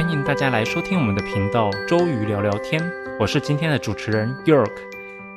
欢迎大家来收听我们的频道“周瑜聊聊天”，我是今天的主持人 York。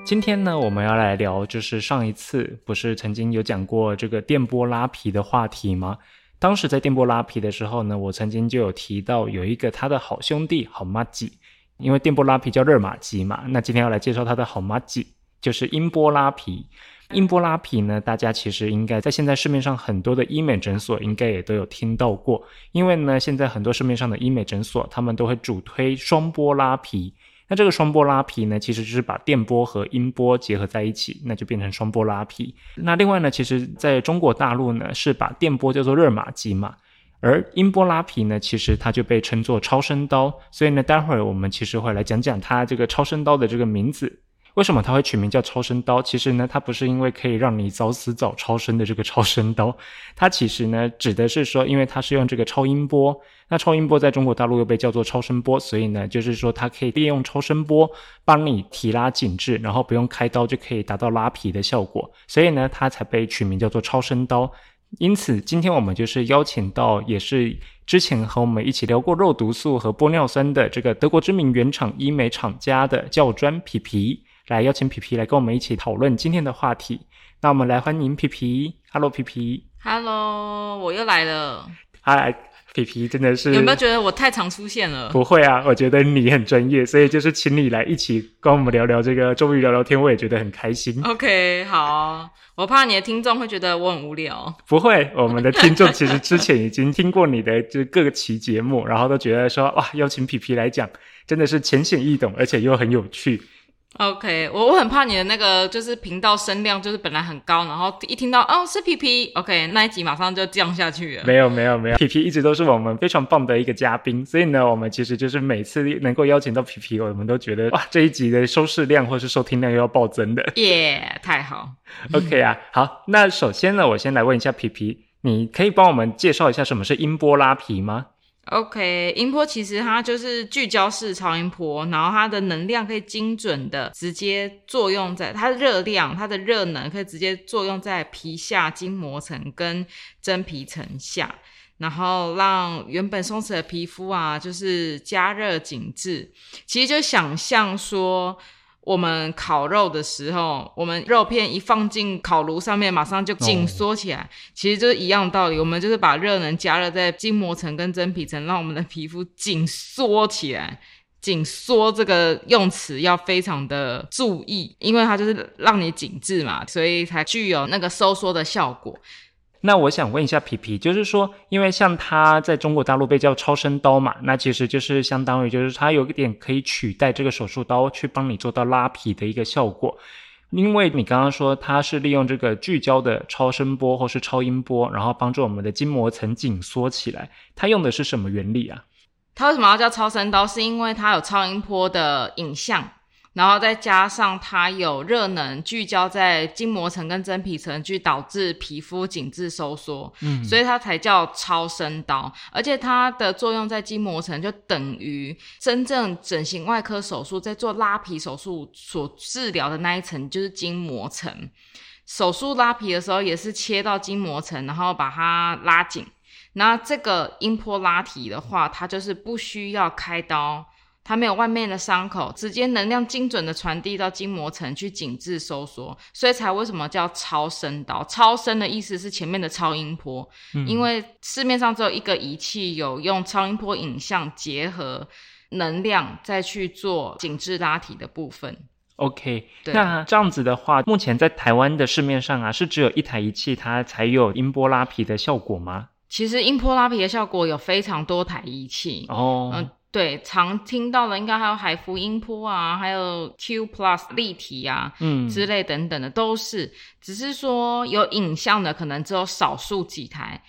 今天呢，我们要来聊，就是上一次不是曾经有讲过这个电波拉皮的话题吗？当时在电波拉皮的时候呢，我曾经就有提到有一个他的好兄弟好妈吉，因为电波拉皮叫热玛吉嘛。那今天要来介绍他的好妈吉，就是音波拉皮。音波拉皮呢，大家其实应该在现在市面上很多的医美诊所应该也都有听到过，因为呢，现在很多市面上的医美诊所他们都会主推双波拉皮。那这个双波拉皮呢，其实就是把电波和音波结合在一起，那就变成双波拉皮。那另外呢，其实在中国大陆呢，是把电波叫做热玛吉嘛，而音波拉皮呢，其实它就被称作超声刀。所以呢，待会儿我们其实会来讲讲它这个超声刀的这个名字。为什么它会取名叫超声刀？其实呢，它不是因为可以让你早死早超生的这个超声刀，它其实呢指的是说，因为它是用这个超音波，那超音波在中国大陆又被叫做超声波，所以呢，就是说它可以利用超声波帮你提拉紧致，然后不用开刀就可以达到拉皮的效果，所以呢，它才被取名叫做超声刀。因此，今天我们就是邀请到，也是之前和我们一起聊过肉毒素和玻尿酸的这个德国知名原厂医美厂家的教专皮皮。来邀请皮皮来跟我们一起讨论今天的话题。那我们来欢迎皮皮。Hello，皮皮。Hello，我又来了。嗨，皮皮，真的是有没有觉得我太常出现了？不会啊，我觉得你很专业，所以就是请你来一起跟我们聊聊这个，终于聊聊天，我也觉得很开心。OK，好。我怕你的听众会觉得我很无聊。不会，我们的听众其实之前已经听过你的就各期节目，然后都觉得说哇，邀请皮皮来讲，真的是浅显易懂，而且又很有趣。OK，我我很怕你的那个就是频道声量就是本来很高，然后一听到哦是皮皮，OK 那一集马上就降下去了。没有没有没有，皮皮一直都是我们非常棒的一个嘉宾，所以呢，我们其实就是每次能够邀请到皮皮，我们都觉得哇这一集的收视量或是收听量又要暴增的。耶，太好。OK 啊，好，那首先呢，我先来问一下皮皮，你可以帮我们介绍一下什么是音波拉皮吗？OK，音波其实它就是聚焦式超音波，然后它的能量可以精准的直接作用在它的热量，它的热能可以直接作用在皮下筋膜层跟真皮层下，然后让原本松弛的皮肤啊，就是加热紧致。其实就想象说。我们烤肉的时候，我们肉片一放进烤炉上面，马上就紧缩起来，其实就是一样道理。我们就是把热能加热在筋膜层跟真皮层，让我们的皮肤紧缩起来。紧缩这个用词要非常的注意，因为它就是让你紧致嘛，所以才具有那个收缩的效果。那我想问一下皮皮，就是说，因为像它在中国大陆被叫超声刀嘛，那其实就是相当于就是它有一点可以取代这个手术刀去帮你做到拉皮的一个效果。因为你刚刚说它是利用这个聚焦的超声波或是超音波，然后帮助我们的筋膜层紧缩起来，它用的是什么原理啊？它为什么要叫超声刀？是因为它有超音波的影像。然后再加上它有热能聚焦在筋膜层跟真皮层，去导致皮肤紧致收缩，嗯，所以它才叫超声刀。而且它的作用在筋膜层，就等于真正整形外科手术在做拉皮手术所治疗的那一层，就是筋膜层。手术拉皮的时候，也是切到筋膜层，然后把它拉紧。那这个音波拉提的话，它就是不需要开刀。它没有外面的伤口，直接能量精准的传递到筋膜层去紧致收缩，所以才为什么叫超声刀？超声的意思是前面的超音波，因为市面上只有一个仪器有用超音波影像结合能量再去做紧致拉提的部分。OK，那这样子的话，目前在台湾的市面上啊，是只有一台仪器它才有音波拉皮的效果吗？其实音波拉皮的效果有非常多台仪器哦，嗯。对，常听到的应该还有海福音波啊，还有 Q Plus 立体啊，嗯，之类等等的都是，只是说有影像的可能只有少数几台。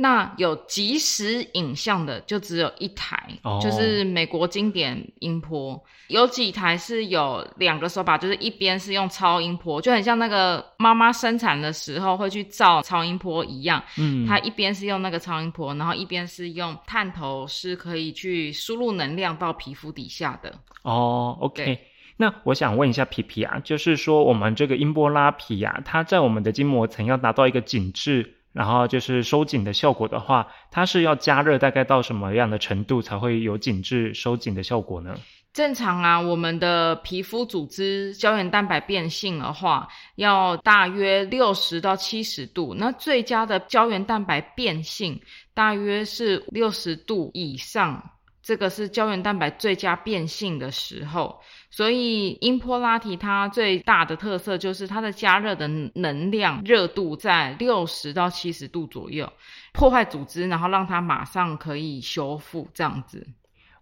那有即时影像的就只有一台，就是美国经典音波。有几台是有两个手把，就是一边是用超音波，就很像那个妈妈生产的时候会去照超音波一样。嗯，它一边是用那个超音波，然后一边是用探头，是可以去输入能量到皮肤底下的。哦，OK。那我想问一下皮皮啊，就是说我们这个音波拉皮啊，它在我们的筋膜层要达到一个紧致。然后就是收紧的效果的话，它是要加热大概到什么样的程度才会有紧致收紧的效果呢？正常啊，我们的皮肤组织胶原蛋白变性的话，要大约六十到七十度。那最佳的胶原蛋白变性大约是六十度以上，这个是胶原蛋白最佳变性的时候。所以音波拉提它最大的特色就是它的加热的能量热度在六十到七十度左右，破坏组织，然后让它马上可以修复这样子。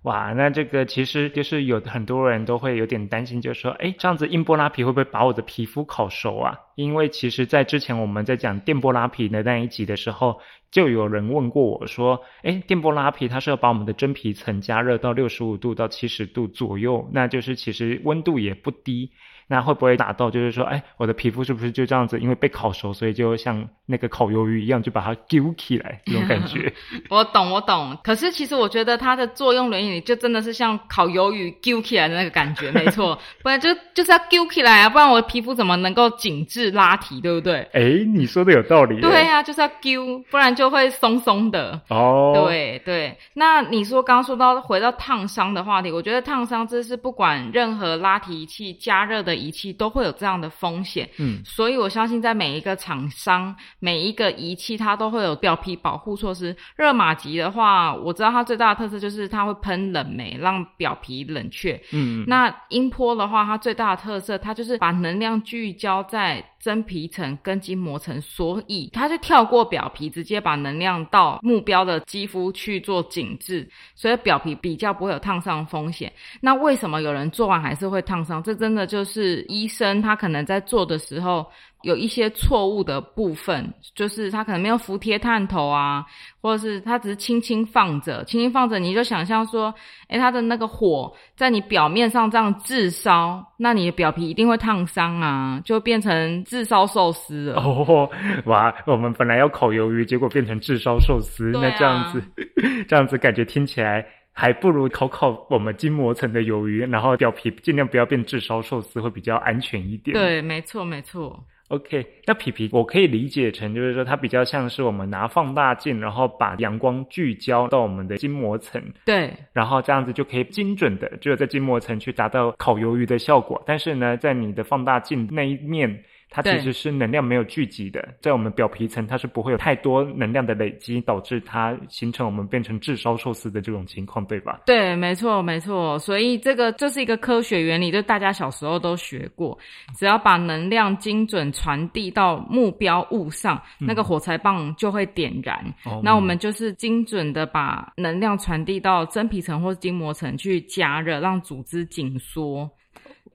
哇，那这个其实就是有很多人都会有点担心，就是说，哎，这样子音波拉皮会不会把我的皮肤烤熟啊？因为其实，在之前我们在讲电波拉皮的那一集的时候，就有人问过我说，哎，电波拉皮它是要把我们的真皮层加热到六十五度到七十度左右，那就是其实温度也不低。那会不会打到？就是说，哎，我的皮肤是不是就这样子？因为被烤熟，所以就像那个烤鱿鱼一样，就把它揪起来这种感觉。我懂，我懂。可是其实我觉得它的作用原理就真的是像烤鱿鱼揪起来的那个感觉，没错。不然就就是要揪起来啊，不然我的皮肤怎么能够紧致拉提，对不对？哎，你说的有道理。对啊，就是要揪，不然就会松松的。哦，对对。那你说刚刚说到回到烫伤的话题，我觉得烫伤这是不管任何拉提器加热的。仪器都会有这样的风险，嗯，所以我相信在每一个厂商、每一个仪器，它都会有表皮保护措施。热玛吉的话，我知道它最大的特色就是它会喷冷媒，让表皮冷却。嗯，那音波的话，它最大的特色，它就是把能量聚焦在。真皮层跟筋膜层，所以它是跳过表皮，直接把能量到目标的肌肤去做紧致，所以表皮比较不会有烫伤风险。那为什么有人做完还是会烫伤？这真的就是医生他可能在做的时候。有一些错误的部分，就是它可能没有服贴探头啊，或者是它只是轻轻放着，轻轻放着，你就想象说，诶，它的那个火在你表面上这样炙烧，那你的表皮一定会烫伤啊，就变成炙烧寿司了。哦，哇，我们本来要烤鱿鱼，结果变成炙烧寿司，那这样子，这样子感觉听起来还不如烤烤我们筋膜层的鱿鱼，然后表皮尽量不要变炙烧寿司，会比较安全一点。对，没错，没错。OK，那皮皮我可以理解成就是说，它比较像是我们拿放大镜，然后把阳光聚焦到我们的筋膜层，对，然后这样子就可以精准的，就是在筋膜层去达到烤鱿鱼的效果。但是呢，在你的放大镜那一面。它其实是能量没有聚集的，在我们表皮层，它是不会有太多能量的累积，导致它形成我们变成炙烧寿司的这种情况，对吧？对，没错，没错。所以这个这是一个科学原理，就大家小时候都学过，只要把能量精准传递到目标物上，那个火柴棒就会点燃。那我们就是精准的把能量传递到真皮层或筋膜层去加热，让组织紧缩。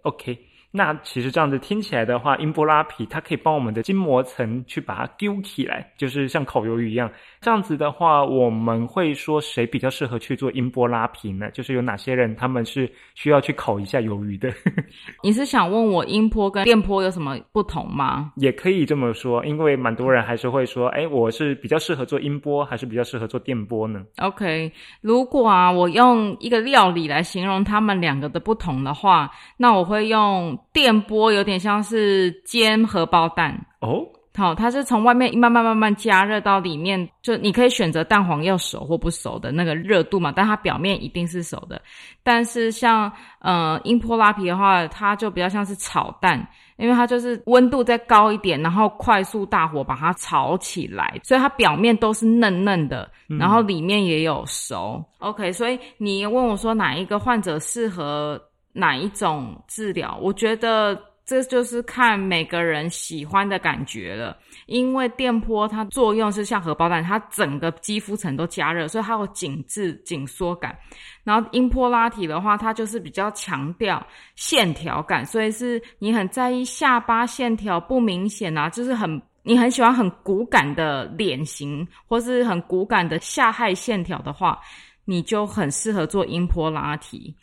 OK。那其实这样子听起来的话，音波拉皮它可以帮我们的筋膜层去把它丢起来，就是像烤鱿鱼一样。这样子的话，我们会说谁比较适合去做音波拉皮呢？就是有哪些人他们是需要去烤一下鱿鱼的？你是想问我音波跟电波有什么不同吗？也可以这么说，因为蛮多人还是会说，哎，我是比较适合做音波，还是比较适合做电波呢？OK，如果啊，我用一个料理来形容他们两个的不同的话，那我会用电波，有点像是煎荷包蛋哦。好，它是从外面慢慢慢慢加热到里面，就你可以选择蛋黄要熟或不熟的那个热度嘛，但它表面一定是熟的。但是像呃英波拉皮的话，它就比较像是炒蛋，因为它就是温度再高一点，然后快速大火把它炒起来，所以它表面都是嫩嫩的，然后里面也有熟。OK，所以你问我说哪一个患者适合哪一种治疗，我觉得。这就是看每个人喜欢的感觉了，因为电波它作用是像荷包蛋，它整个肌肤层都加热，所以它有紧致紧缩感。然后音波拉提的话，它就是比较强调线条感，所以是你很在意下巴线条不明显啊，就是很你很喜欢很骨感的脸型，或是很骨感的下颌线条的话，你就很适合做音波拉提。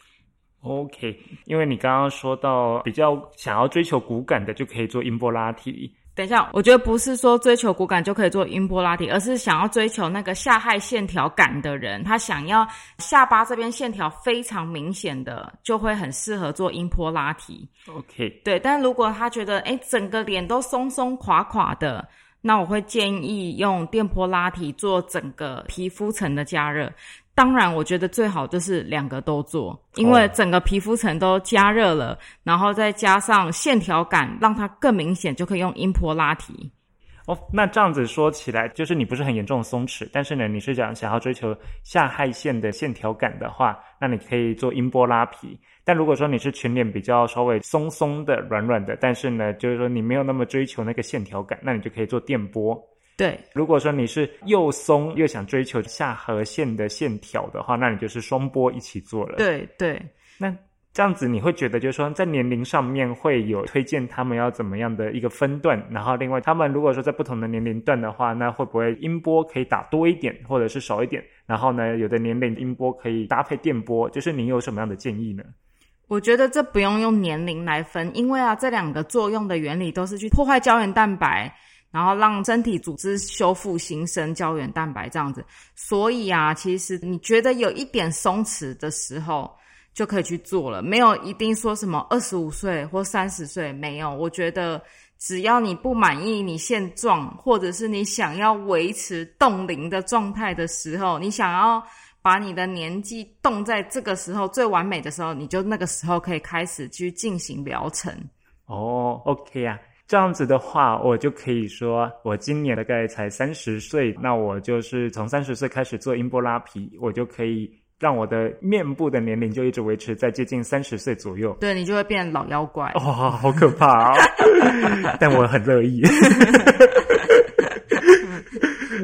OK，因为你刚刚说到比较想要追求骨感的，就可以做音波拉提。等一下，我觉得不是说追求骨感就可以做音波拉提，而是想要追求那个下颌线条感的人，他想要下巴这边线条非常明显的，就会很适合做音波拉提。OK，对。但如果他觉得哎，整个脸都松松垮垮的。那我会建议用电波拉提做整个皮肤层的加热。当然，我觉得最好就是两个都做，因为整个皮肤层都加热了，然后再加上线条感，让它更明显，就可以用音波拉提。哦，那这样子说起来，就是你不是很严重的松弛，但是呢，你是想想要追求下颌线的线条感的话，那你可以做音波拉皮。但如果说你是全脸比较稍微松松的、软软的，但是呢，就是说你没有那么追求那个线条感，那你就可以做电波。对，如果说你是又松又想追求下颌线的线条的话，那你就是双波一起做了。对对，那。这样子你会觉得，就是说在年龄上面会有推荐他们要怎么样的一个分段，然后另外他们如果说在不同的年龄段的话，那会不会音波可以打多一点，或者是少一点？然后呢，有的年龄音波可以搭配电波，就是你有什么样的建议呢？我觉得这不用用年龄来分，因为啊，这两个作用的原理都是去破坏胶原蛋白，然后让身体组织修复新生胶原蛋白这样子。所以啊，其实你觉得有一点松弛的时候。就可以去做了，没有一定说什么二十五岁或三十岁，没有。我觉得只要你不满意你现状，或者是你想要维持冻龄的状态的时候，你想要把你的年纪冻在这个时候最完美的时候，你就那个时候可以开始去进行疗程。哦，OK 啊，这样子的话，我就可以说，我今年大概才三十岁，那我就是从三十岁开始做音波拉皮，我就可以。让我的面部的年龄就一直维持在接近三十岁左右，对你就会变老妖怪。哇，好可怕啊！但我很乐意。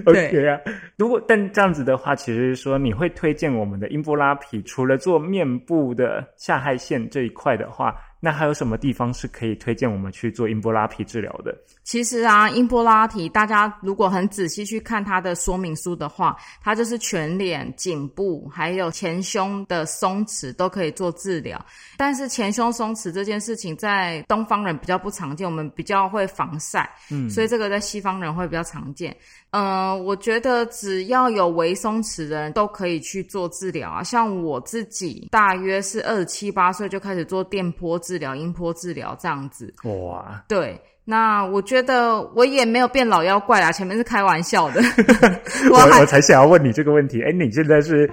OK 啊，如果但这样子的话，其实说你会推荐我们的音波拉皮，除了做面部的下颌线这一块的话。那还有什么地方是可以推荐我们去做音波拉皮治疗的？其实啊，音波拉皮，大家如果很仔细去看它的说明书的话，它就是全脸、颈部还有前胸的松弛都可以做治疗。但是前胸松弛这件事情在东方人比较不常见，我们比较会防晒，嗯，所以这个在西方人会比较常见。嗯，我觉得只要有微松弛的人都可以去做治疗啊。像我自己，大约是二十七八岁就开始做电波治疗、音波治疗这样子。哇，对。那我觉得我也没有变老妖怪啦，前面是开玩笑的。我我才想要问你这个问题，哎，你现在是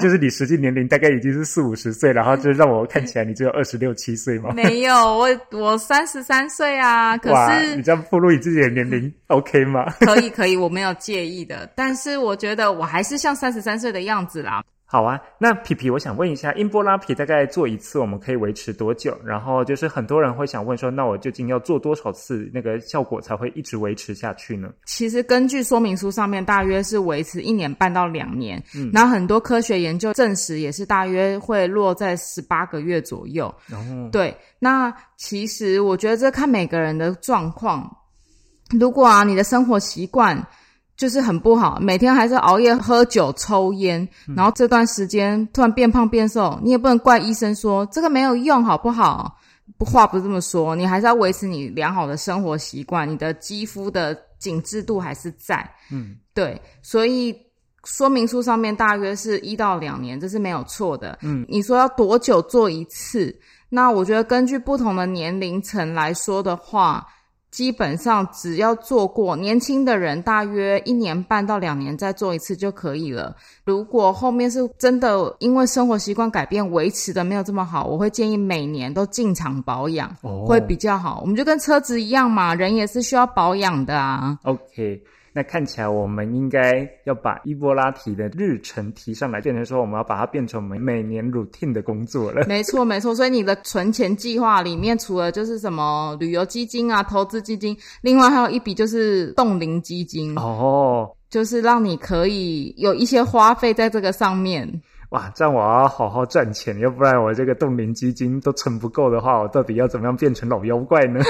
就是你实际年龄大概已经是四五十岁，然后就让我看起来你只有二十六七岁吗？没有，我我三十三岁啊。可是你这样暴露你自己的年龄，OK 吗？可以可以，我没有介意的。但是我觉得我还是像三十三岁的样子啦。好啊，那皮皮，我想问一下，音波拉皮大概做一次，我们可以维持多久？然后就是很多人会想问说，那我究竟要做多少次，那个效果才会一直维持下去呢？其实根据说明书上面，大约是维持一年半到两年。嗯，然后很多科学研究证实，也是大约会落在十八个月左右。然哦，对，那其实我觉得这看每个人的状况。如果啊，你的生活习惯。就是很不好，每天还是熬夜、喝酒、抽烟，然后这段时间突然变胖变瘦，你也不能怪医生说这个没有用，好不好？不话不这么说，你还是要维持你良好的生活习惯，你的肌肤的紧致度还是在。嗯，对，所以说明书上面大约是一到两年，这是没有错的。嗯，你说要多久做一次？那我觉得根据不同的年龄层来说的话。基本上只要做过，年轻的人大约一年半到两年再做一次就可以了。如果后面是真的因为生活习惯改变维持的没有这么好，我会建议每年都进场保养，会比较好。我们就跟车子一样嘛，人也是需要保养的啊。OK。那看起来我们应该要把伊波拉提的日程提上来，变成说我们要把它变成我们每年 routine 的工作了。没错，没错。所以你的存钱计划里面，除了就是什么旅游基金啊、投资基金，另外还有一笔就是冻龄基金哦，就是让你可以有一些花费在这个上面。哇，这样我要好好赚钱，要不然我这个冻龄基金都存不够的话，我到底要怎么样变成老妖怪呢？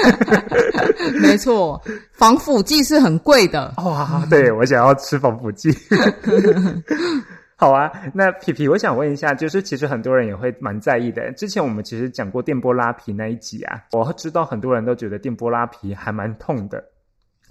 没错，防腐剂是很贵的。哇，对我想要吃防腐剂。好啊，那皮皮，我想问一下，就是其实很多人也会蛮在意的。之前我们其实讲过电波拉皮那一集啊，我知道很多人都觉得电波拉皮还蛮痛的。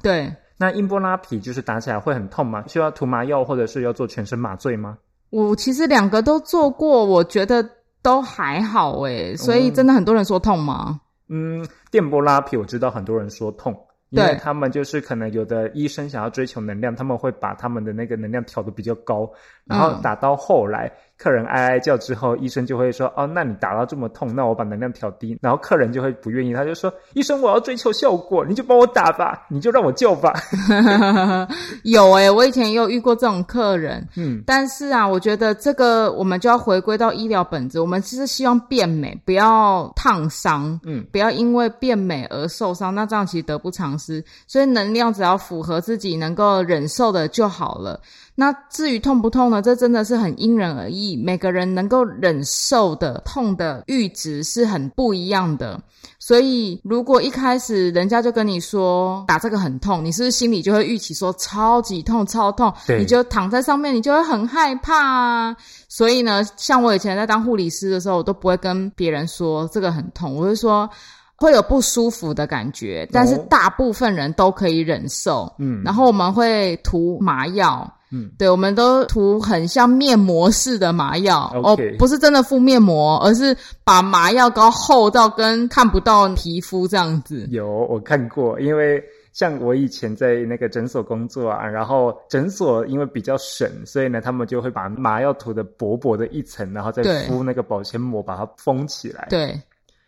对，那音波拉皮就是打起来会很痛吗？需要涂麻药或者是要做全身麻醉吗？我其实两个都做过，我觉得都还好诶，所以真的很多人说痛吗？嗯，电波拉皮我知道很多人说痛，因为他们就是可能有的医生想要追求能量，他们会把他们的那个能量调的比较高，然后嗯。打到后来，客人哀哀叫之后，医生就会说：“哦，那你打到这么痛，那我把能量调低。”然后客人就会不愿意，他就说：“医生，我要追求效果，你就帮我打吧，你就让我叫吧。有诶、我以前也有遇过这种客人，嗯，但是啊，我觉得这个我们就要回归到医疗本质，我们其实希望变美，不要烫伤，嗯，不要因为变美而受伤，那这样其实得不偿失。所以能量只要符合自己能够忍受的就好了。那至于痛不痛呢？这真的是很因人而异，每个人能够忍受的痛的阈值是很不一样的。所以，如果一开始人家就跟你说打这个很痛，你是不是心里就会预期说超级痛、超痛？对你就躺在上面，你就会很害怕啊。所以呢，像我以前在当护理师的时候，我都不会跟别人说这个很痛，我会说会有不舒服的感觉，但是哦大部分人都可以忍受。嗯然后我们会涂麻药。嗯，对，我们都涂很像面膜似的麻药。哦，不是真的敷面膜，而是把麻药膏厚到跟看不到皮肤这样子。有我看过，因为像我以前在那个诊所工作啊，然后诊所因为比较省，所以呢，他们就会把麻药涂的薄薄的一层，然后再敷那个保鲜膜把它封起来。对，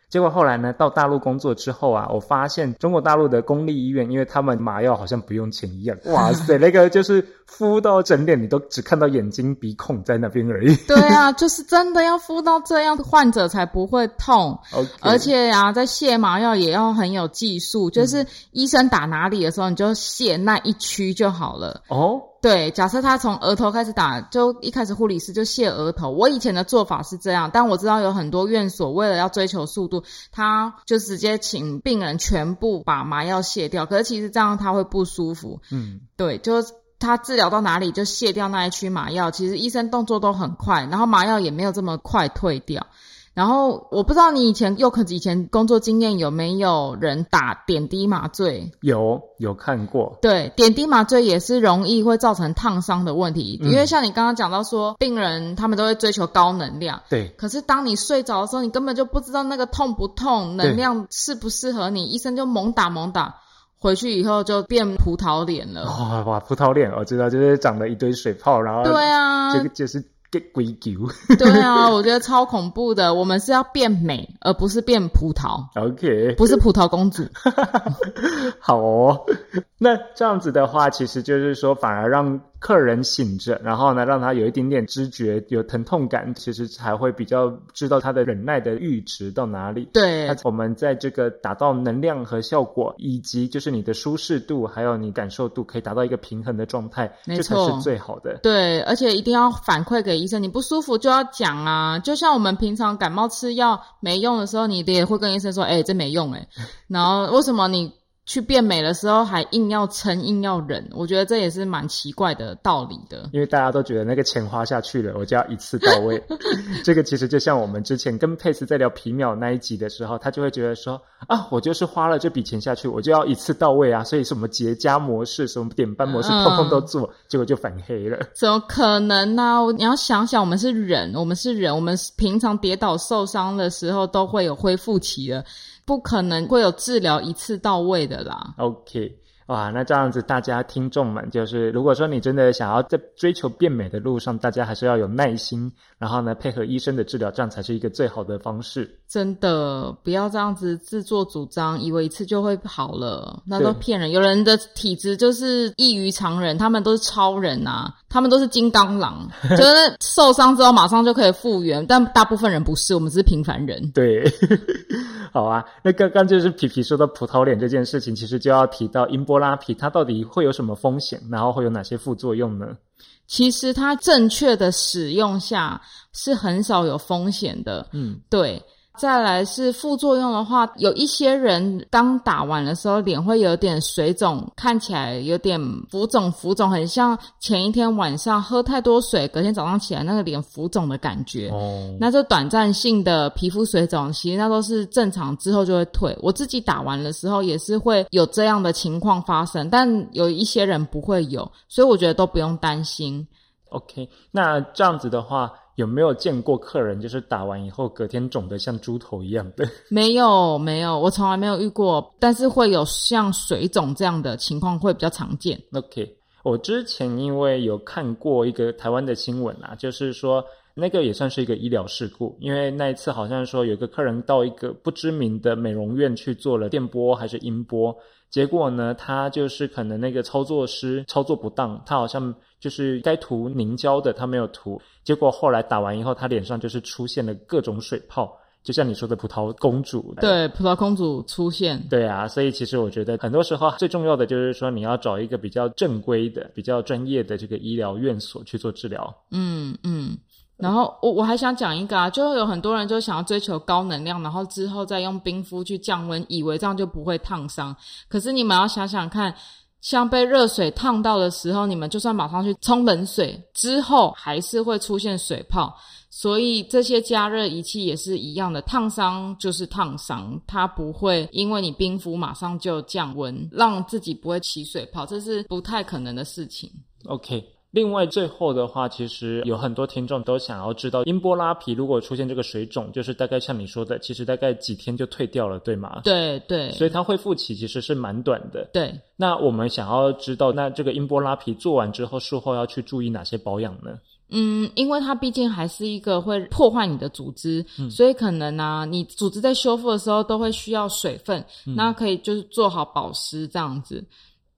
结果后来呢，到大陆工作之后啊，我发现中国大陆的公立医院，因为他们麻药好像不用钱一样，哇塞，那个就是敷到整脸，你都只看到眼睛、鼻孔在那边而已。对啊，就是真的要敷到这样，患者才不会痛。而且啊，在卸麻药也要很有技术，就是医生打哪里的时候，你就卸那一区就好了。哦，对，假设他从额头开始打，就一开始护理师就卸额头。我以前的做法是这样，但我知道有很多院所为了要追求速度，他就直接请病人全部把麻药卸掉。可是其实这样他会不舒服。嗯，对，就是他治疗到哪里就卸掉那一区麻药。其实医生动作都很快，然后麻药也没有这么快退掉。然后我不知道你以前又可以前工作经验有没有人打点滴麻醉？有有看过，对，点滴麻醉也是容易会造成烫伤的问题，嗯因为像你刚刚讲到说，病人他们都会追求高能量。对，可是当你睡着的时候，你根本就不知道那个痛不痛，能量适不适合你，医生就猛打猛打，回去以后就变葡萄脸了。哇哇，葡萄脸，我知道，就是长了一堆水泡，然后对啊，这个就是给鬼球。对啊，我觉得超恐怖的。我们是要变美，而不是变葡萄，OK，不是葡萄公主。好哦。那这样子的话，其实就是说，反而让客人醒着，然后呢，让他有一点点知觉，有疼痛感，其实才会比较知道他的忍耐的阈值到哪里。对那，我们在这个达到能量和效果，以及就是你的舒适度，还有你感受度，可以达到一个平衡的状态，这才是最好的。对，而且一定要反馈给医生，你不舒服就要讲啊。就像我们平常感冒吃药没用的时候，你也会跟医生说：“哎、这没用哎、然后为什么你去变美的时候还硬要撑、硬要忍？我觉得这也是蛮奇怪的道理的。因为大家都觉得那个钱花下去了，我就要一次到位。这个其实就像我们之前跟佩斯在聊皮秒那一集的时候，他就会觉得说啊，我就是花了这笔钱下去，我就要一次到位啊，所以什么结痂模式、什么点斑模式，嗯通通都做，结果就反黑了。怎么可能呢、你要想想，我们是人，我们是人，我们平常跌倒受伤的时候都会有恢复期的，不可能会有治疗一次到位的啦。OK，哇，那这样子，大家听众们，就是如果说你真的想要在追求变美的路上，大家还是要有耐心，然后呢，配合医生的治疗，这样才是一个最好的方式。真的不要这样子自作主张，以为一次就会好了，那都对骗人。有人的体质就是异于常人，他们都是超人啊，他们都是金刚狼，就是受伤之后马上就可以复原，但大部分人不是，我们只是平凡人。对，好啊。那刚刚就是皮皮说到葡萄脸这件事情，其实就要提到英波拉皮，它到底会有什么风险，然后会有哪些副作用呢？其实它正确的使用下是很少有风险的，嗯，对。再来是副作用的话，有一些人刚打完的时候脸会有点水肿，看起来有点浮肿，浮肿很像前一天晚上喝太多水，隔天早上起来那个脸浮肿的感觉。哦，那这短暂性的皮肤水肿，其实那都是正常，之后就会退。我自己打完的时候也是会有这样的情况发生，但有一些人不会有，所以我觉得都不用担心。OK，那这样子的话，有没有见过客人就是打完以后隔天肿得像猪头一样的？没有，没有，我从来没有遇过，但是会有像水肿这样的情况会比较常见。OK，我之前因为有看过一个台湾的新闻啊，就是说那个也算是一个医疗事故，因为那一次好像说有一个客人到一个不知名的美容院去做了电波还是音波，结果呢，他就是可能那个操作师操作不当，他好像就是该涂凝胶的他没有涂，结果后来打完以后，他脸上就是出现了各种水泡，就像你说的葡萄公主。对，葡萄公主出现，对啊，所以其实我觉得很多时候最重要的就是说你要找一个比较正规的、比较专业的这个医疗院所去做治疗。嗯嗯。然后我我还想讲一个啊，就有很多人就想要追求高能量，然后之后再用冰敷去降温，以为这样就不会烫伤。可是你们要想想看，像被热水烫到的时候，你们就算马上去冲冷水，之后还是会出现水泡。所以这些加热仪器也是一样的，烫伤就是烫伤，它不会因为你冰敷马上就降温，让自己不会起水泡，这是不太可能的事情。OK，另外最后的话，其实有很多听众都想要知道，音波拉皮如果出现这个水肿，就是大概像你说的，其实大概几天就退掉了，对吗？对对所以它恢复期其实是蛮短的。对。那我们想要知道，那这个音波拉皮做完之后，术后要去注意哪些保养呢？嗯，因为它毕竟还是一个会破坏你的组织，所以可能啊，你组织在修复的时候都会需要水分，那可以就是做好保湿这样子。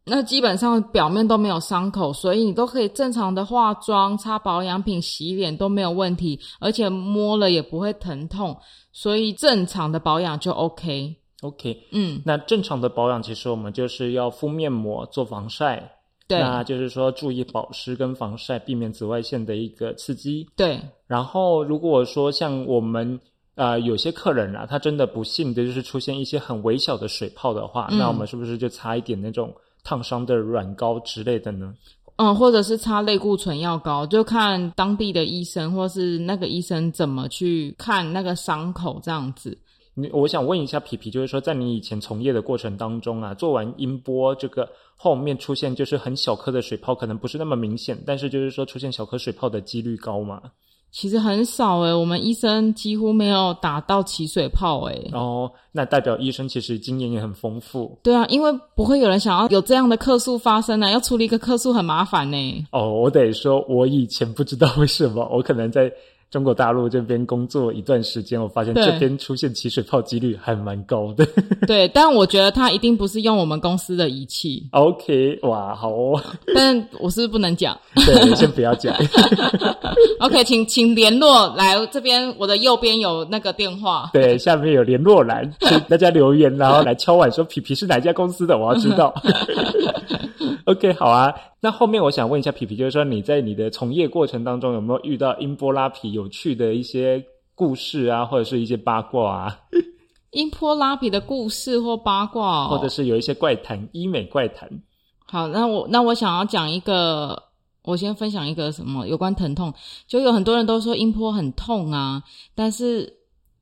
那基本上表面都没有伤口，所以你都可以正常的化妆、擦保养品、洗脸都没有问题，而且摸了也不会疼痛，所以正常的保养就 OK。OK，嗯，那正常的保养，其实我们就是要敷面膜、做防晒，对那就是说注意保湿跟防晒，避免紫外线的一个刺激。对，然后如果说像我们呃有些客人啊，他真的不幸的就是出现一些很微小的水泡的话，嗯那我们是不是就擦一点那种烫伤的软膏之类的呢？嗯，或者是擦类固醇药膏，就看当地的医生或是那个医生怎么去看那个伤口这样子。你我想问一下皮皮，就是说在你以前从业的过程当中啊，做完音波这个后面出现就是很小颗的水泡，可能不是那么明显，但是就是说出现小颗水泡的几率高嘛？其实很少诶，我们医生几乎没有打到起水泡诶。哦，那代表医生其实经验也很丰富对啊，因为不会有人想要有这样的客诉发生啊，要处理一个客诉很麻烦呢。哦。我得说，我以前不知道为什么，我可能在中国大陆这边工作一段时间，我发现对这边出现起水泡几率还蛮高的。对，但我觉得他一定不是用我们公司的仪器，OK，哇，好哦，但我是不是不能讲对，先不要讲。OK，请请联络来这边，我的右边有那个电话。对，下面有联络栏，请大家留言，然后来敲碗说皮皮是哪家公司的，我要知道。OK，好啊。那后面我想问一下皮皮，就是说你在你的从业过程当中有没有遇到音波拉皮有趣的一些故事啊，或者是一些八卦啊，音波拉皮的故事或八卦、哦，或者是有一些怪谈，医美怪谈。好，那我那我想要讲一个，我先分享一个什么有关疼痛，就有很多人都说音波很痛啊，但是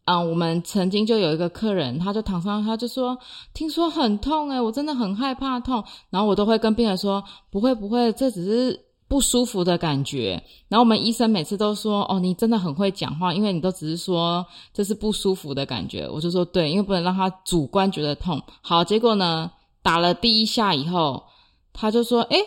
啊、我们曾经就有一个客人，他就躺上，他就说听说很痛诶、我真的很害怕痛，然后我都会跟病人说不会不会，这只是不舒服的感觉。然后我们医生每次都说哦，你真的很会讲话，因为你都只是说这是不舒服的感觉。我就说对，因为不能让他主观觉得痛。好，结果呢，打了第一下以后。他就说：“诶，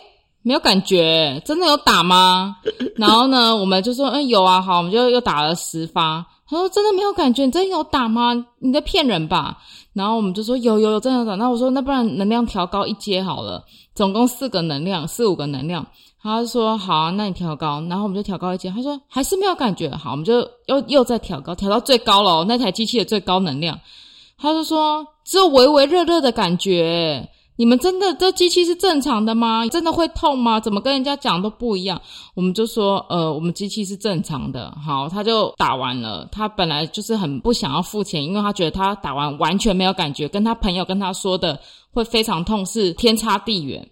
没有感觉，真的有打吗？”然后呢，我们就说：“嗯，有啊，好，我们就又打了十发。”他说：“真的没有感觉，你真的有打吗？你在骗人吧？”然后我们就说：“有有有，真的有打。”那我说：“那不然能量调高一阶好了，总共四个能量，四五个能量。”他说：“好啊，那你调高。”然后我们就调高一阶。他说：“还是没有感觉。”好，我们就又又再调高，调到最高了、那台机器的最高能量。他就说：“只有微微热热的感觉。”你们真的这机器是正常的吗？真的会痛吗？怎么跟人家讲都不一样？我们就说，呃，我们机器是正常的。好，他就打完了。他本来就是很不想要付钱，因为他觉得他打完完全没有感觉，跟他朋友跟他说的会非常痛是天差地远。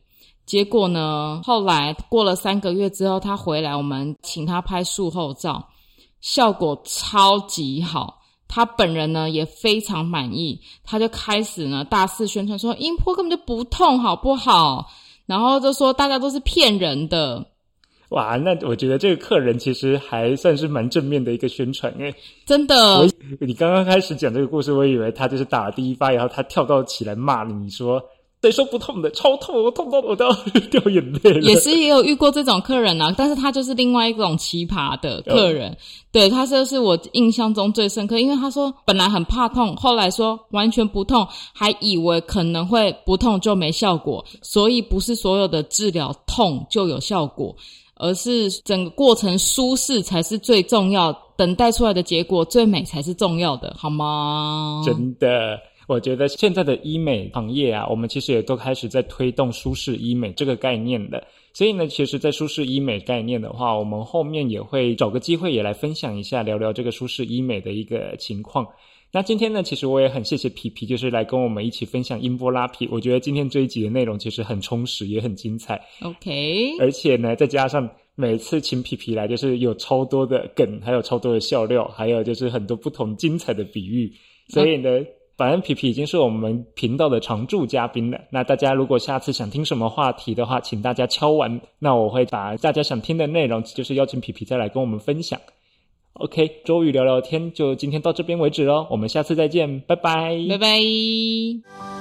结果呢，后来过了三个月之后，他回来，我们请他拍术后照，效果超级好。他本人呢也非常满意，他就开始呢大肆宣传说音波根本就不痛，好不好？然后就说大家都是骗人的。哇，那我觉得这个客人其实还算是蛮正面的一个宣传诶。真的，你刚刚开始讲这个故事，我以为他就是打了第一发，然后他跳到起来骂你，你说。谁说不痛的？超痛，我痛到我都要掉眼泪了。也是也有遇过这种客人啊，但是他就是另外一种奇葩的客人。对他这是我印象中最深刻，因为他说本来很怕痛，后来说完全不痛，还以为可能会不痛就没效果，所以不是所有的治疗痛就有效果，而是整个过程舒适才是最重要，等待出来的结果最美才是重要的，好吗？真的。我觉得现在的医美行业啊，我们其实也都开始在推动舒适医美这个概念的。所以呢，其实，在舒适医美概念的话，我们后面也会找个机会也来分享一下，聊聊这个舒适医美的一个情况。那今天呢，其实我也很谢谢皮皮，就是来跟我们一起分享音波拉皮。我觉得今天这一集的内容其实很充实，也很精彩。OK，而且呢，再加上每次请皮皮来，就是有超多的梗，还有超多的笑料，还有就是很多不同精彩的比喻。所以呢。反正皮皮已经是我们频道的常驻嘉宾了。那大家如果下次想听什么话题的话，请大家敲完，那我会把大家想听的内容，就是邀请皮皮再来跟我们分享。OK，周瑜聊聊天就今天到这边为止喽，我们下次再见，拜拜，拜拜。